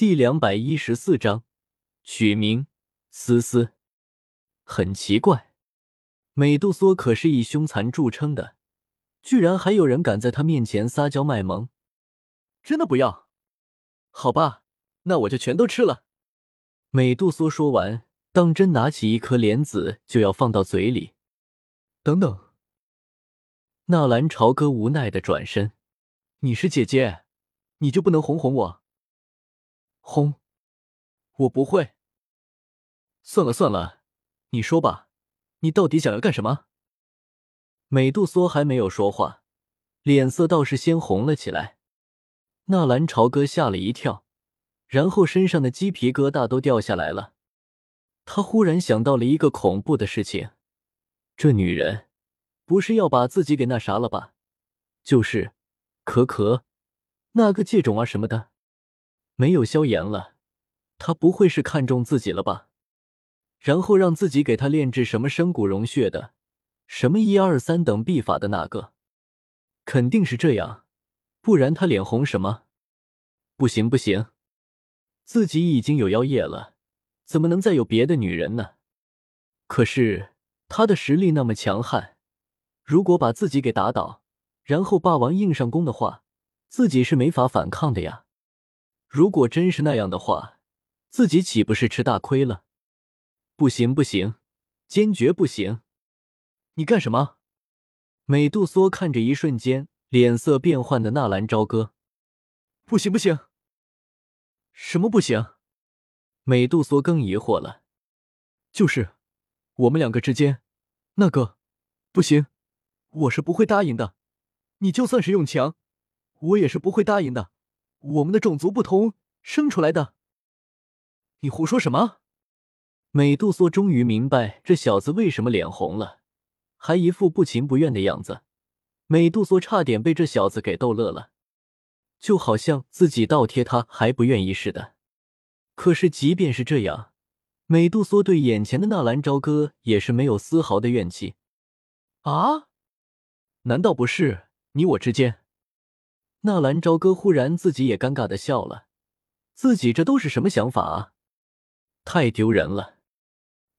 第两百一十四章，取名思思。很奇怪，美杜莎可是以凶残著称的，居然还有人敢在她面前撒娇卖萌。真的不要？好吧，那我就全都吃了。美杜莎说完，当真拿起一颗莲子就要放到嘴里。等等。纳兰朝歌无奈的转身：“你是姐姐，你就不能哄哄我？”“轰？我不会。”“算了算了，你说吧，你到底想要干什么？”美杜莎还没有说话，脸色倒是先红了起来。纳兰朝歌吓了一跳，然后身上的鸡皮疙瘩都掉下来了。他忽然想到了一个恐怖的事情：这女人。不是要把自己给那啥了吧？就是，可可，那个借种啊什么的，没有消炎了，他不会是看中自己了吧？然后让自己给他炼制什么生骨融血的，什么一二三等秘法的那个，肯定是这样，不然他脸红什么？不行不行，自己已经有妖孽了，怎么能再有别的女人呢？可是他的实力那么强悍。如果把自己给打倒，然后霸王硬上弓的话，自己是没法反抗的呀。如果真是那样的话，自己岂不是吃大亏了？不行不行，坚决不行！你干什么？美杜莎看着一瞬间脸色变幻的纳兰朝歌，不行不行，什么不行？美杜莎更疑惑了，就是我们两个之间那个不行。我是不会答应的，你就算是用强，我也是不会答应的。我们的种族不同，生出来的。你胡说什么？美杜莎终于明白这小子为什么脸红了，还一副不情不愿的样子。美杜莎差点被这小子给逗乐了，就好像自己倒贴他还不愿意似的。可是即便是这样，美杜莎对眼前的纳兰朝歌也是没有丝毫的怨气。啊？难道不是你我之间？纳兰朝歌忽然自己也尴尬的笑了，自己这都是什么想法啊？太丢人了！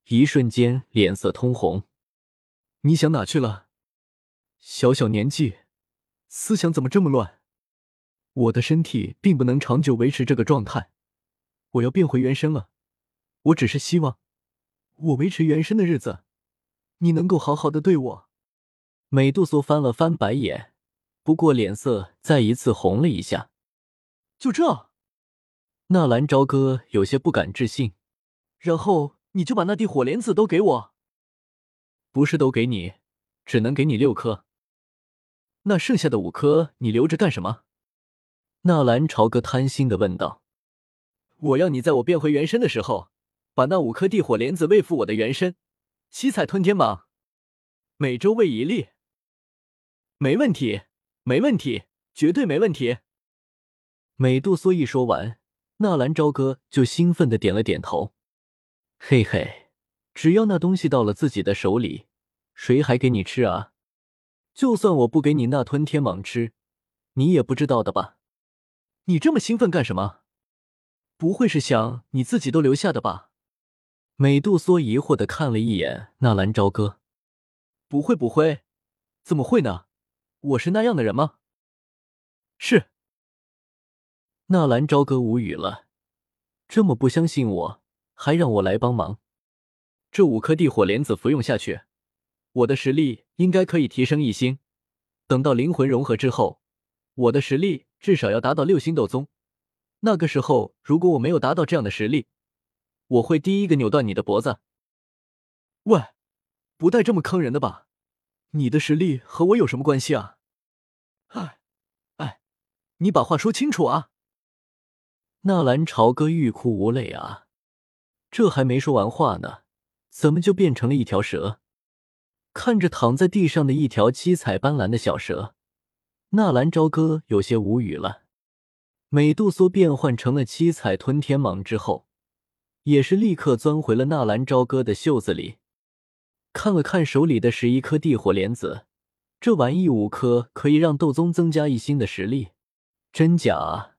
一瞬间脸色通红。你想哪去了？小小年纪，思想怎么这么乱？我的身体并不能长久维持这个状态，我要变回原身了。我只是希望，我维持原身的日子，你能够好好的对我。美杜莎翻了翻白眼，不过脸色再一次红了一下。就这？纳兰朝歌有些不敢置信。然后你就把那地火莲子都给我？不是都给你，只能给你六颗。那剩下的五颗你留着干什么？纳兰朝歌贪心的问道。我要你在我变回原身的时候，把那五颗地火莲子喂服我的原身，七彩吞天蟒，每周喂一粒。没问题，没问题，绝对没问题。美杜莎一说完，纳兰朝歌就兴奋的点了点头。嘿嘿，只要那东西到了自己的手里，谁还给你吃啊？就算我不给你那吞天蟒吃，你也不知道的吧？你这么兴奋干什么？不会是想你自己都留下的吧？美杜莎疑惑的看了一眼纳兰朝歌。不会不会，怎么会呢？我是那样的人吗？是。纳兰朝歌无语了，这么不相信我，还让我来帮忙。这五颗地火莲子服用下去，我的实力应该可以提升一星。等到灵魂融合之后，我的实力至少要达到六星斗宗。那个时候，如果我没有达到这样的实力，我会第一个扭断你的脖子。喂，不带这么坑人的吧？你的实力和我有什么关系啊？哎，哎，你把话说清楚啊！纳兰朝歌欲哭无泪啊，这还没说完话呢，怎么就变成了一条蛇？看着躺在地上的一条七彩斑斓的小蛇，纳兰朝歌有些无语了。美杜莎变换成了七彩吞天蟒之后，也是立刻钻回了纳兰朝歌的袖子里。看了看手里的十一颗地火莲子，这玩意五颗可以让斗宗增加一星的实力，真假？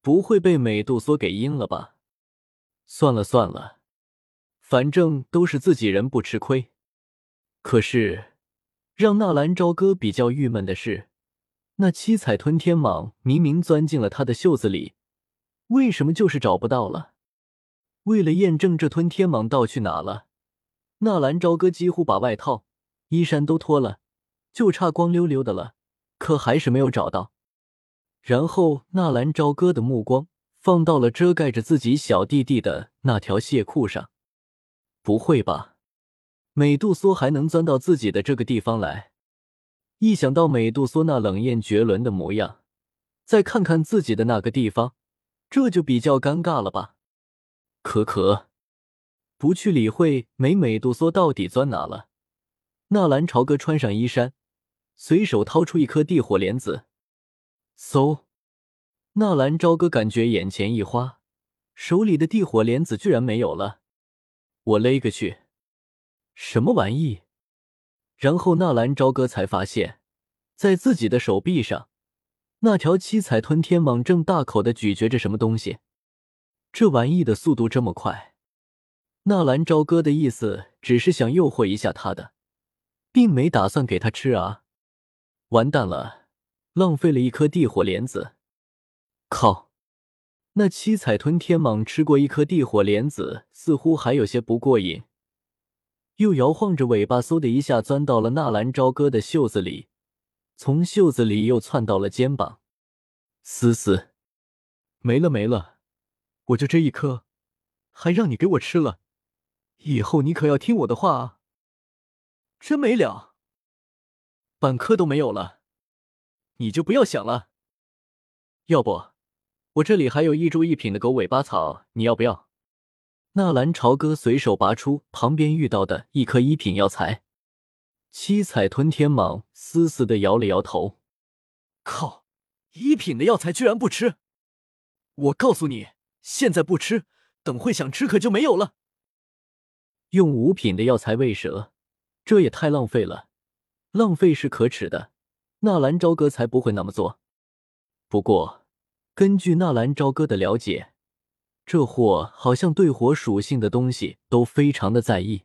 不会被美杜莎给阴了吧？算了算了，反正都是自己人，不吃亏。可是，让纳兰朝歌比较郁闷的是，那七彩吞天蟒明明钻进了他的袖子里，为什么就是找不到了？为了验证这吞天蟒到去哪了，纳兰朝歌几乎把外套、衣衫都脱了，就差光溜溜的了，可还是没有找到。然后，纳兰朝歌的目光放到了遮盖着自己小弟弟的那条蟹裤上。不会吧？美杜莎还能钻到自己的这个地方来？一想到美杜莎那冷艳绝伦的模样，再看看自己的那个地方，这就比较尴尬了吧？可可，不去理会美美杜莎到底钻哪了。纳兰朝歌穿上衣衫，随手掏出一颗地火莲子，嗖！纳兰朝歌感觉眼前一花，手里的地火莲子居然没有了。我勒个去！什么玩意？然后纳兰朝歌才发现，在自己的手臂上，那条七彩吞天蟒正大口的咀嚼着什么东西。这玩意的速度这么快，纳兰朝歌的意思只是想诱惑一下他的，并没打算给他吃啊！完蛋了，浪费了一颗地火莲子。靠！那七彩吞天蟒吃过一颗地火莲子，似乎还有些不过瘾。又摇晃着尾巴，嗖的一下钻到了纳兰朝歌的袖子里，从袖子里又窜到了肩膀。思思，没了没了，我就这一颗，还让你给我吃了，以后你可要听我的话啊！真没了，半颗都没有了，你就不要想了。要不，我这里还有一株一品的狗尾巴草，你要不要？纳兰朝歌随手拔出旁边遇到的一颗一品药材，七彩吞天蟒死死的摇了摇头：“靠，一品的药材居然不吃！我告诉你，现在不吃，等会想吃可就没有了。”用五品的药材喂蛇，这也太浪费了，浪费是可耻的，纳兰朝歌才不会那么做。不过，根据纳兰朝歌的了解。这货好像对火属性的东西都非常的在意。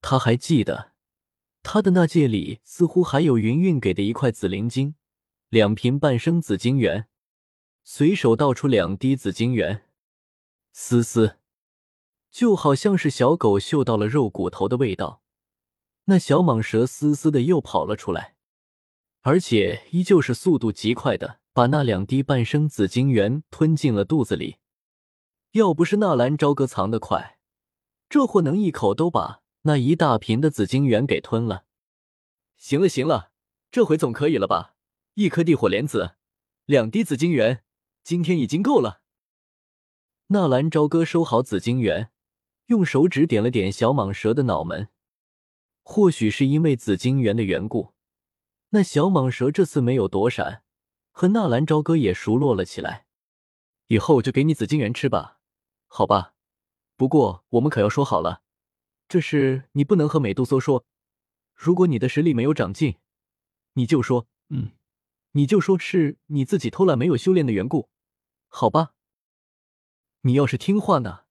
他还记得，他的那戒里似乎还有云云给的一块紫灵晶，两瓶半生紫晶元。随手倒出两滴紫晶元，嘶嘶，就好像是小狗嗅到了肉骨头的味道。那小蟒蛇嘶嘶的又跑了出来，而且依旧是速度极快的，把那两滴半生紫晶元吞进了肚子里。要不是纳兰朝歌藏得快，这货能一口都把那一大瓶的紫晶元给吞了。行了行了，这回总可以了吧？一颗地火莲子，两滴紫晶元，今天已经够了。纳兰朝歌收好紫晶元，用手指点了点小蟒蛇的脑门。或许是因为紫晶元的缘故，那小蟒蛇这次没有躲闪，和纳兰朝歌也熟络了起来。以后就给你紫晶元吃吧。好吧，不过我们可要说好了，这事你不能和美杜莎说。如果你的实力没有长进，你就说，嗯，你就说是你自己偷懒没有修炼的缘故，好吧？你要是听话呢，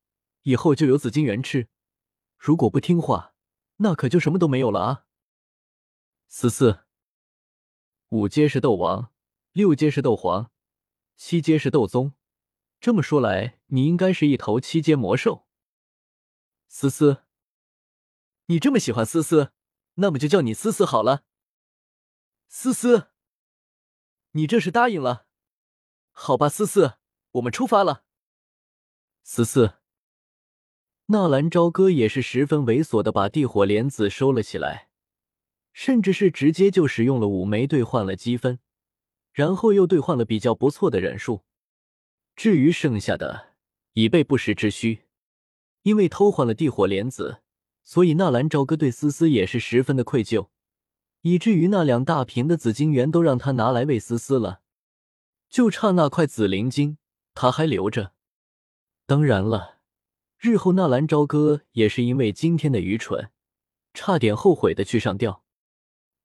以后就有紫金元吃；如果不听话，那可就什么都没有了啊！十四，五阶是斗王，六阶是斗皇，七阶是斗宗。这么说来，你应该是一头七阶魔兽。思思，你这么喜欢思思，那么就叫你思思好了。思思，你这是答应了？好吧，思思，我们出发了。思思，纳兰朝歌也是十分猥琐的把地火莲子收了起来，甚至是直接就使用了五枚兑换了积分，然后又兑换了比较不错的忍术。至于剩下的，以备不时之需。因为偷换了地火莲子，所以纳兰朝歌对思思也是十分的愧疚，以至于那两大瓶的紫晶元都让他拿来喂思思了，就差那块紫灵晶，他还留着。当然了，日后纳兰朝歌也是因为今天的愚蠢，差点后悔的去上吊。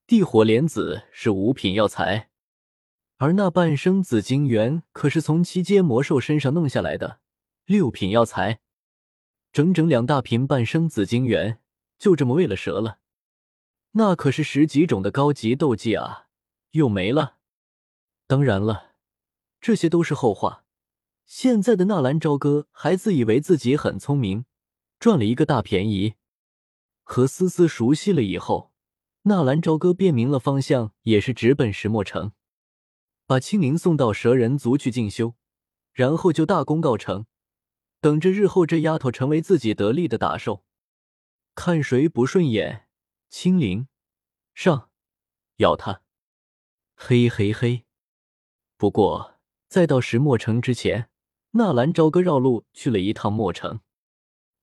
地火莲子是五品药材。而那半生紫金元可是从七阶魔兽身上弄下来的六品药材，整整两大瓶半生紫金元就这么喂了蛇了。那可是十几种的高级斗技啊，又没了。当然了，这些都是后话。现在的纳兰朝歌还自以为自己很聪明，赚了一个大便宜。和思思熟悉了以后，纳兰朝歌辨明了方向，也是直奔石墨城。把青灵送到蛇人族去进修，然后就大功告成，等着日后这丫头成为自己得力的打手。看谁不顺眼，青灵上，咬他！嘿嘿嘿。不过在到石墨城之前，纳兰朝歌绕路去了一趟墨城。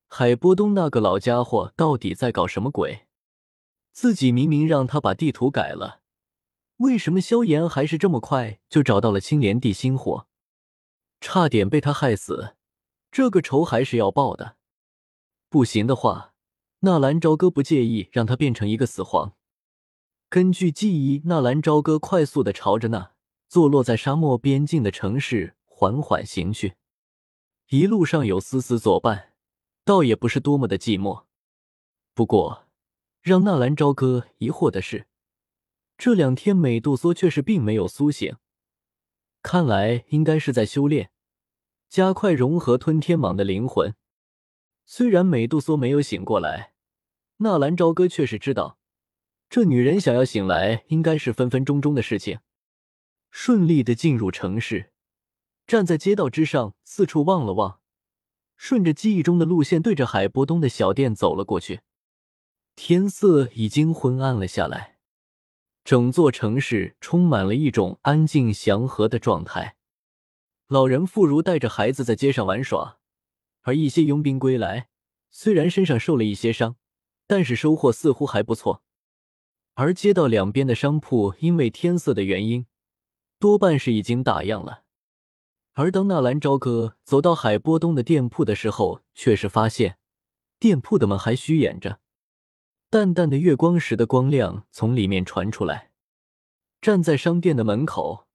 海波东那个老家伙到底在搞什么鬼？自己明明让他把地图改了。为什么萧炎还是这么快就找到了青莲地心火？差点被他害死，这个仇还是要报的。不行的话，纳兰朝歌不介意让他变成一个死皇。根据记忆，纳兰朝歌快速的朝着那坐落在沙漠边境的城市缓缓行去，一路上有思思作伴，倒也不是多么的寂寞。不过，让纳兰朝歌疑惑的是。这两天美杜莎却是并没有苏醒，看来应该是在修炼，加快融合吞天蟒的灵魂。虽然美杜莎没有醒过来，纳兰朝歌却是知道，这女人想要醒来，应该是分分钟钟的事情。顺利的进入城市，站在街道之上，四处望了望，顺着记忆中的路线，对着海波东的小店走了过去。天色已经昏暗了下来。整座城市充满了一种安静祥和的状态，老人妇孺带着孩子在街上玩耍，而一些佣兵归来，虽然身上受了一些伤，但是收获似乎还不错。而街道两边的商铺因为天色的原因，多半是已经打烊了。而当纳兰朝歌走到海波东的店铺的时候，却是发现店铺的门还虚掩着。淡淡的月光时的光亮从里面传出来，站在商店的门口，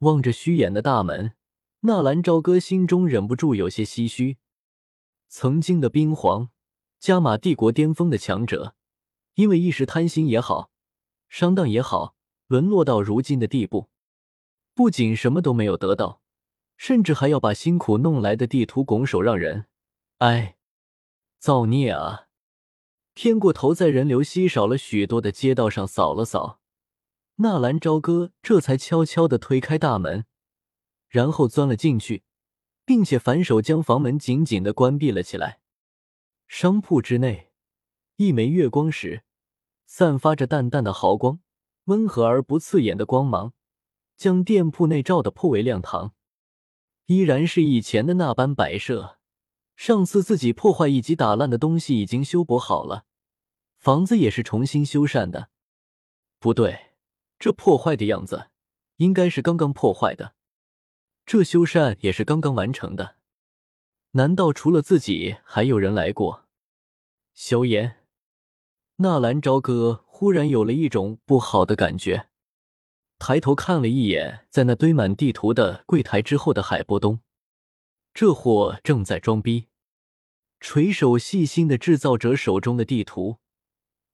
望着虚掩的大门，纳兰朝歌心中忍不住有些唏嘘。曾经的冰皇，加玛帝国巅峰的强者，因为一时贪心也好，上当也好，沦落到如今的地步，不仅什么都没有得到，甚至还要把辛苦弄来的地图拱手让人。哎，造孽啊！偏过头，在人流稀少了许多的街道上扫了扫，纳兰朝歌这才悄悄地推开大门，然后钻了进去，并且反手将房门紧紧地关闭了起来。商铺之内，一枚月光石散发着淡淡的毫光，温和而不刺眼的光芒，将店铺内照得颇为亮堂，依然是以前的那般摆设。上次自己破坏以及打烂的东西已经修补好了。房子也是重新修缮的，不对，这破坏的样子应该是刚刚破坏的，这修缮也是刚刚完成的。难道除了自己还有人来过？萧炎、纳兰朝歌忽然有了一种不好的感觉，抬头看了一眼在那堆满地图的柜台之后的海波东，这货正在装逼，垂手细心的制造者手中的地图。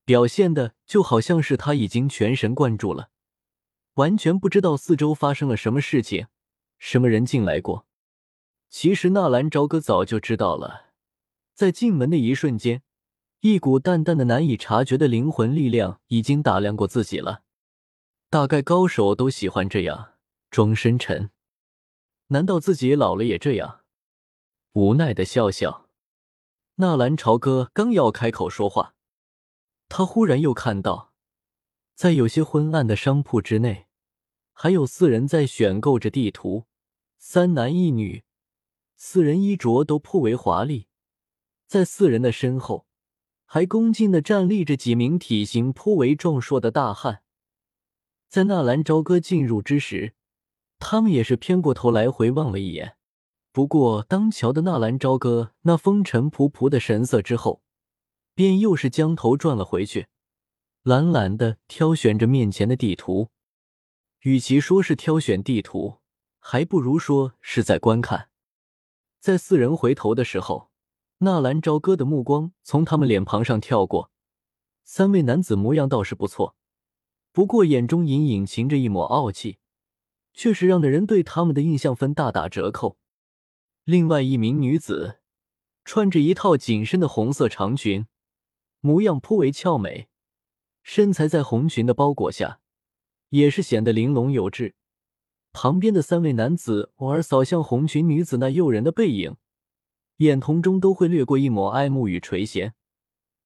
表现的就好像是他已经全神贯注了，完全不知道四周发生了什么事情，什么人进来过。其实纳兰朝歌早就知道了，在进门的一瞬间，一股淡淡的、难以察觉的灵魂力量已经打量过自己了。大概高手都喜欢这样装深沉。难道自己老了也这样？无奈的笑笑。纳兰朝歌刚要开口说话。他忽然又看到，在有些昏暗的商铺之内，还有四人在选购着地图，三男一女，四人衣着都颇为华丽。在四人的身后，还恭敬的站立着几名体型颇为壮硕的大汉。在纳兰朝歌进入之时，他们也是偏过头来回望了一眼。不过，当瞧的纳兰朝歌那风尘仆仆的神色之后，便又是将头转了回去，懒懒的挑选着面前的地图。与其说是挑选地图，还不如说是在观看。在四人回头的时候，纳兰朝歌的目光从他们脸庞上跳过，三位男子模样倒是不错，不过眼中隐隐噙着一抹傲气，却是让的人对他们的印象分大打折扣。另外一名女子穿着一套紧身的红色长裙，模样颇为俏美，身材在红裙的包裹下。也是显得玲珑有致。旁边的三位男子偶尔扫向红裙女子那诱人的背影，眼瞳中都会掠过一抹爱慕与垂涎。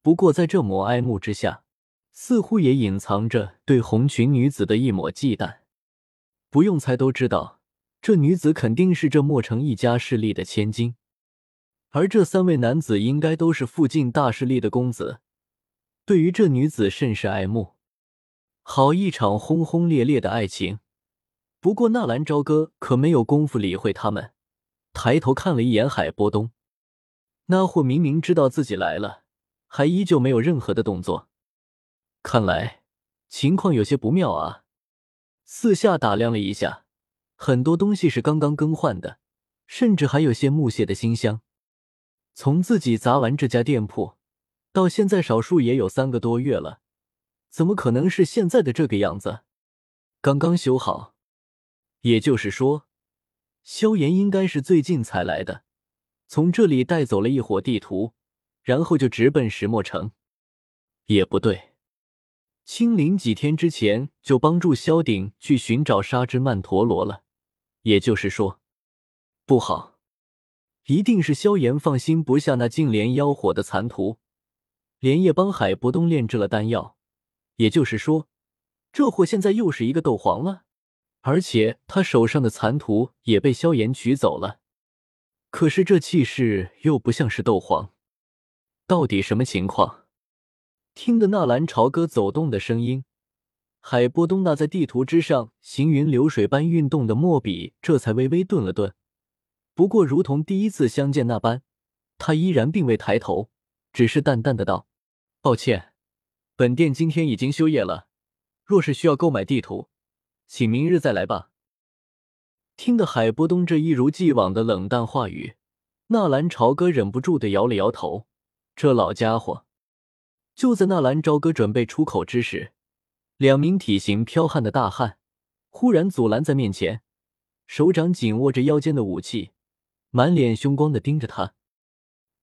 不过，在这抹爱慕之下，似乎也隐藏着对红裙女子的一抹忌惮。不用猜都知道，这女子肯定是这墨城一家势力的千金，而这三位男子应该都是附近大势力的公子，对于这女子甚是爱慕。好一场轰轰烈烈的爱情，不过纳兰朝歌可没有功夫理会他们，抬头看了一眼海波东，那货明明知道自己来了，还依旧没有任何的动作，看来情况有些不妙啊！四下打量了一下，很多东西是刚刚更换的，甚至还有些木屑的馨香。从自己砸完这家店铺到现在，少数也有三个多月了。怎么可能是现在的这个样子？刚刚修好，也就是说，萧炎应该是最近才来的，从这里带走了一伙地图，然后就直奔石墨城。也不对，青灵几天之前就帮助萧鼎去寻找沙之曼陀罗了，也就是说，不好，一定是萧炎放心不下那净莲妖火的残图，连夜帮海波东炼制了丹药。也就是说，这货现在又是一个斗皇了，而且他手上的残图也被萧炎取走了。可是这气势又不像是斗皇，到底什么情况？听得纳兰朝歌走动的声音，海波东那在地图之上行云流水般运动的墨笔这才微微顿了顿。不过，如同第一次相见那般，他依然并未抬头，只是淡淡的道：“抱歉。”本店今天已经休业了，若是需要购买地图，请明日再来吧。听得海波东这一如既往的冷淡话语，纳兰朝歌忍不住的摇了摇头。这老家伙，就在纳兰朝歌准备出口之时，两名体型剽悍的大汉忽然阻拦在面前，手掌紧握着腰间的武器，满脸凶光的盯着他。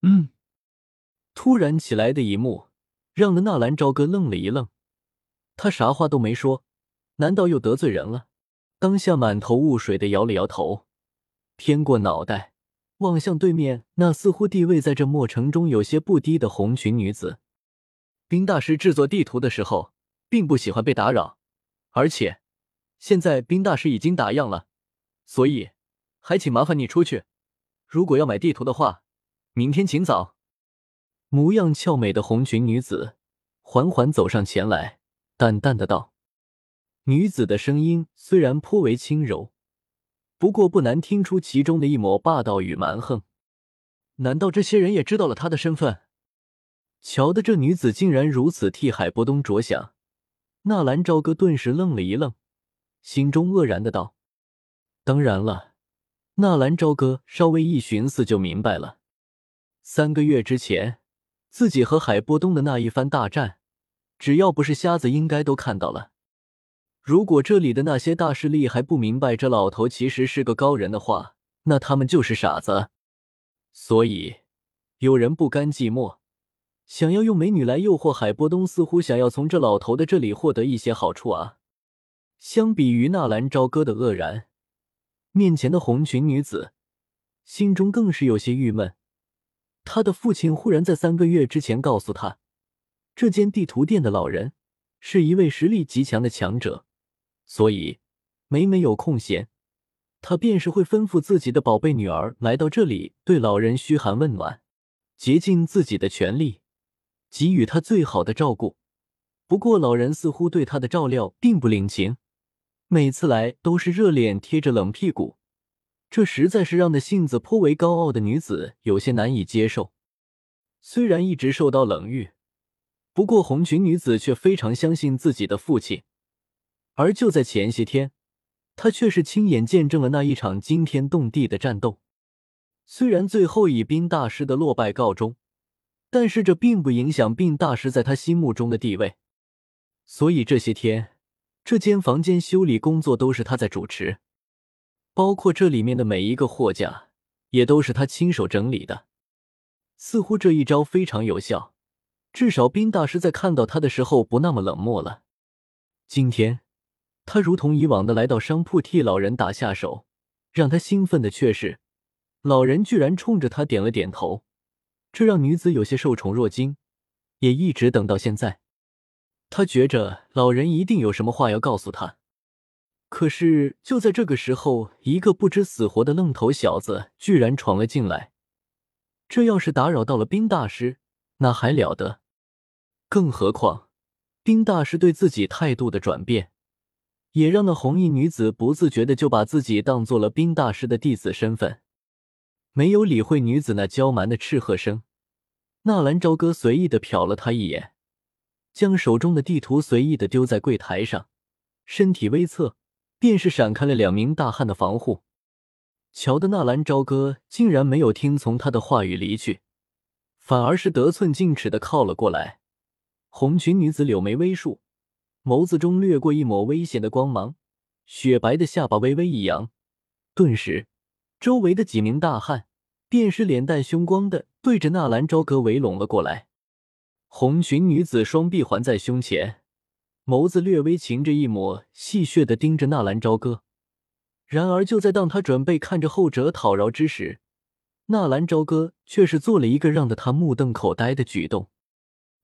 嗯，突然起来的一幕。让的纳兰朝歌愣了一愣，他啥话都没说，难道又得罪人了？当下满头雾水的摇了摇头，偏过脑袋望向对面那似乎地位在这墨城中有些不低的红裙女子。冰大师制作地图的时候，并不喜欢被打扰，而且现在冰大师已经打烊了，所以还请麻烦你出去。如果要买地图的话，明天请早。模样俏美的红裙女子缓缓走上前来，淡淡的道：“女子的声音虽然颇为轻柔，不过不难听出其中的一抹霸道与蛮横。难道这些人也知道了她的身份？瞧的这女子竟然如此替海波东着想，纳兰朝歌顿时愣了一愣，心中愕然的道：‘当然了。’纳兰朝歌稍微一寻思就明白了，三个月之前。”自己和海波东的那一番大战，只要不是瞎子，应该都看到了。如果这里的那些大势力还不明白这老头其实是个高人的话，那他们就是傻子。所以，有人不甘寂寞，想要用美女来诱惑海波东，似乎想要从这老头的这里获得一些好处啊。相比于纳兰朝歌的愕然，面前的红裙女子心中更是有些郁闷。他的父亲忽然在三个月之前告诉他，这间地图店的老人是一位实力极强的强者，所以每每有空闲，他便是会吩咐自己的宝贝女儿来到这里，对老人嘘寒问暖，竭尽自己的全力给予他最好的照顾。不过，老人似乎对他的照料并不领情，每次来都是热脸贴着冷屁股。这实在是让那性子颇为高傲的女子有些难以接受。虽然一直受到冷遇，不过红裙女子却非常相信自己的父亲。而就在前些天，她却是亲眼见证了那一场惊天动地的战斗。虽然最后以冰大师的落败告终，但是这并不影响冰大师在他心目中的地位。所以这些天，这间房间修理工作都是他在主持，包括这里面的每一个货架，也都是他亲手整理的。似乎这一招非常有效，至少冰大师在看到他的时候不那么冷漠了。今天，他如同以往的来到商铺替老人打下手，让他兴奋的却是，老人居然冲着他点了点头，这让女子有些受宠若惊，也一直等到现在。她觉着老人一定有什么话要告诉她，可是就在这个时候，一个不知死活的愣头小子居然闯了进来。这要是打扰到了冰大师，那还了得？更何况，冰大师对自己态度的转变，也让那红衣女子不自觉的就把自己当做了冰大师的弟子身份，没有理会女子那娇蛮的斥喝声。纳兰朝歌随意的瞟了他一眼。将手中的地图随意的丢在柜台上，身体微侧，便是闪开了两名大汉的防护。瞧的纳兰朝歌竟然没有听从他的话语离去，反而是得寸进尺的靠了过来。红裙女子柳眉微竖，眸子中掠过一抹危险的光芒，雪白的下巴微微一扬，顿时，周围的几名大汉便是脸带凶光的对着纳兰朝歌围拢了过来。红裙女子双臂环在胸前，眸子略微噙着一抹戏谑的盯着纳兰朝歌。然而，就在当他准备看着后者讨饶之时，纳兰朝歌却是做了一个让得他目瞪口呆的举动。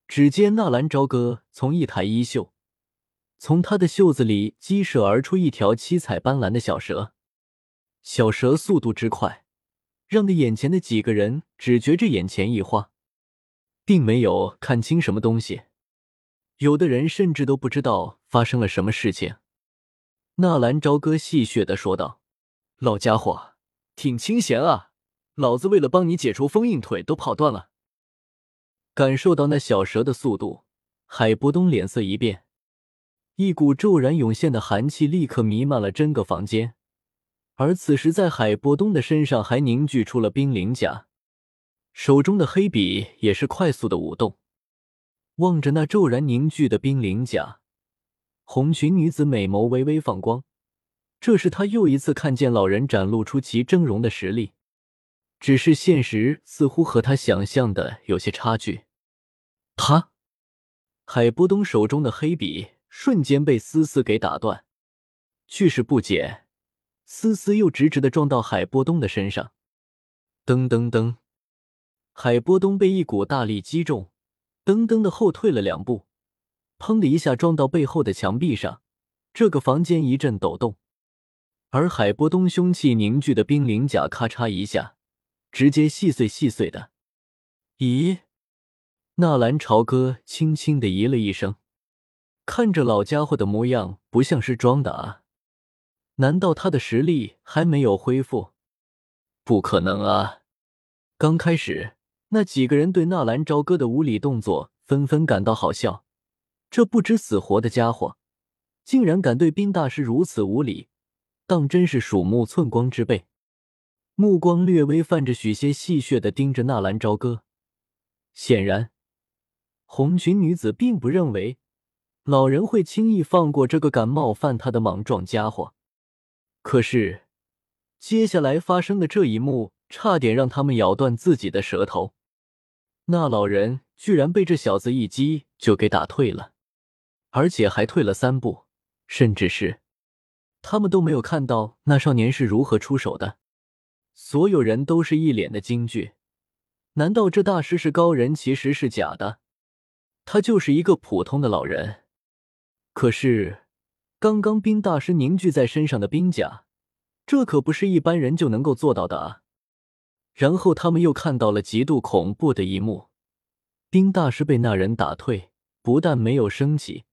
只见纳兰朝歌从一抬衣袖，从他的袖子里激射而出一条七彩斑斓的小蛇。小蛇速度之快，让得眼前的几个人只觉着眼前一花。并没有看清什么东西，有的人甚至都不知道发生了什么事情。纳兰朝歌戏谑的说道：“老家伙，挺清闲啊！老子为了帮你解除封印，腿都跑断了。”感受到那小蛇的速度，海波东脸色一变，一股骤然涌现的寒气立刻弥漫了整个房间，而此时在海波东的身上还凝聚出了冰灵甲。手中的黑笔也是快速的舞动，望着那骤然凝聚的冰灵甲，红裙女子美眸微微放光。这是她又一次看见老人展露出其峥嵘的实力，只是现实似乎和他想象的有些差距。他，海波东手中的黑笔瞬间被丝丝给打断，去势不减，丝丝又直直的撞到海波东的身上，噔噔噔。海波东被一股大力击中，噔噔的后退了两步，砰的一下撞到背后的墙壁上，这个房间一阵抖动，而海波东凶器凝聚的冰灵甲咔嚓一下，直接细碎细碎的。咦？纳兰朝歌轻轻的咦了一声，看着老家伙的模样，不像是装的啊？难道他的实力还没有恢复？不可能啊！刚开始。那几个人对纳兰朝歌的无礼动作纷纷感到好笑，这不知死活的家伙竟然敢对冰大师如此无礼，当真是鼠目寸光之辈。目光略微泛着许些戏谑的盯着纳兰朝歌，显然红裙女子并不认为老人会轻易放过这个敢冒犯他的莽撞家伙。可是接下来发生的这一幕，差点让他们咬断自己的舌头。那老人居然被这小子一击就给打退了，而且还退了三步，甚至是他们都没有看到那少年是如何出手的。所有人都是一脸的惊惧，难道这大师是高人？其实是假的，他就是一个普通的老人。可是刚刚冰大师凝聚在身上的冰甲，这可不是一般人就能够做到的啊！然后他们又看到了极度恐怖的一幕：冰大师被那人打退，不但没有升起，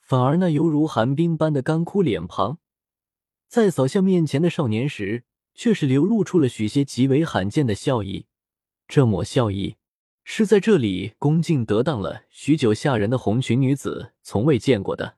反而那犹如寒冰般的干枯脸庞，在扫向面前的少年时，却是流露出了许些极为罕见的笑意。这抹笑意，是在这里恭敬得当了许久下人的红裙女子从未见过的。